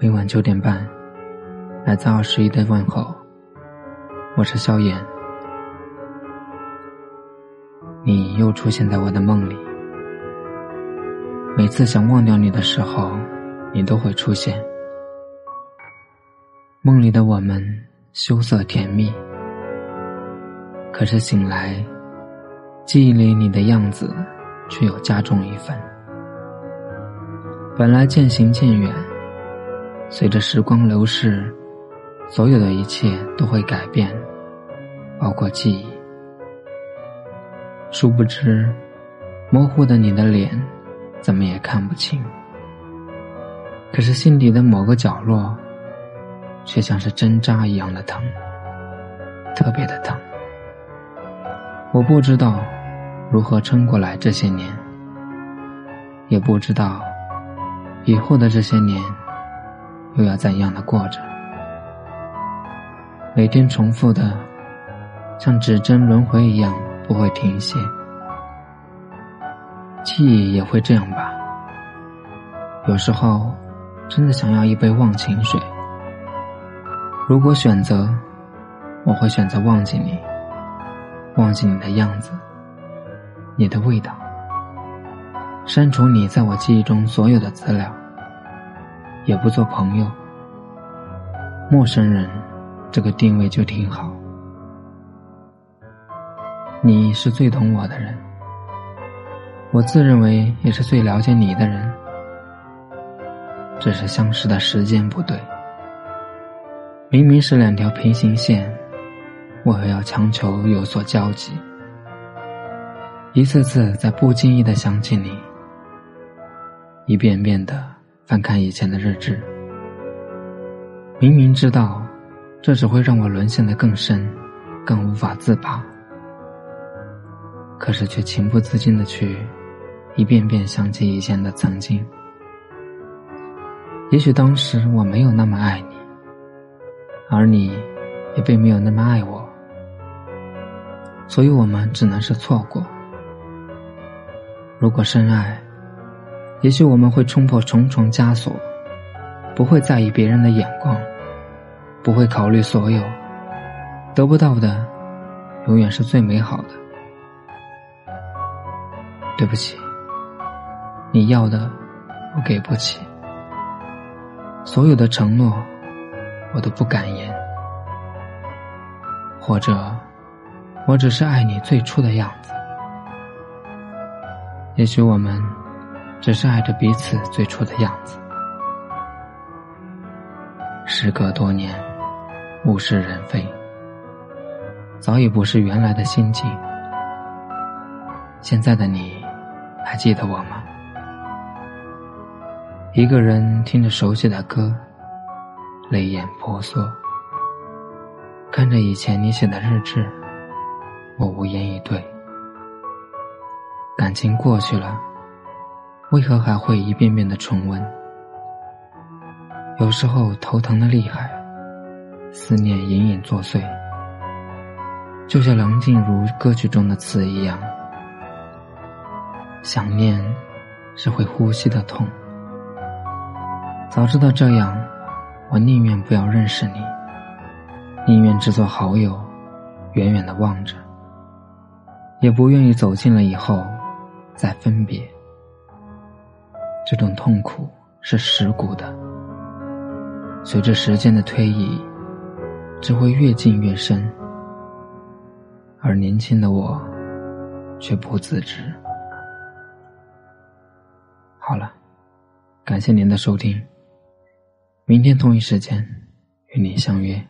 每晚九点半，来自二十一的问候。我是萧炎，你又出现在我的梦里。每次想忘掉你的时候，你都会出现。梦里的我们羞涩甜蜜，可是醒来，记忆里你的样子却又加重一分。本来渐行渐远。随着时光流逝，所有的一切都会改变，包括记忆。殊不知，模糊的你的脸，怎么也看不清。可是心底的某个角落，却像是针扎一样的疼，特别的疼。我不知道如何撑过来这些年，也不知道以后的这些年。又要怎样的过着？每天重复的，像指针轮回一样不会停歇。记忆也会这样吧？有时候，真的想要一杯忘情水。如果选择，我会选择忘记你，忘记你的样子，你的味道，删除你在我记忆中所有的资料。也不做朋友，陌生人，这个定位就挺好。你是最懂我的人，我自认为也是最了解你的人，只是相识的时间不对。明明是两条平行线，为何要强求有所交集？一次次在不经意的想起你，一遍遍的。翻看以前的日志，明明知道这只会让我沦陷的更深，更无法自拔，可是却情不自禁的去一遍遍想起以前的曾经。也许当时我没有那么爱你，而你也并没有那么爱我，所以我们只能是错过。如果深爱。也许我们会冲破重重枷锁，不会在意别人的眼光，不会考虑所有得不到的，永远是最美好的。对不起，你要的我给不起，所有的承诺我都不敢言，或者我只是爱你最初的样子。也许我们。只是爱着彼此最初的样子。时隔多年，物是人非，早已不是原来的心境。现在的你，还记得我吗？一个人听着熟悉的歌，泪眼婆娑。看着以前你写的日志，我无言以对。感情过去了。为何还会一遍遍的重温？有时候头疼的厉害，思念隐隐作祟，就像梁静茹歌曲中的词一样。想念是会呼吸的痛。早知道这样，我宁愿不要认识你，宁愿只做好友，远远的望着，也不愿意走近了以后再分别。这种痛苦是蚀骨的，随着时间的推移，只会越进越深，而年轻的我却不自知。好了，感谢您的收听，明天同一时间与您相约。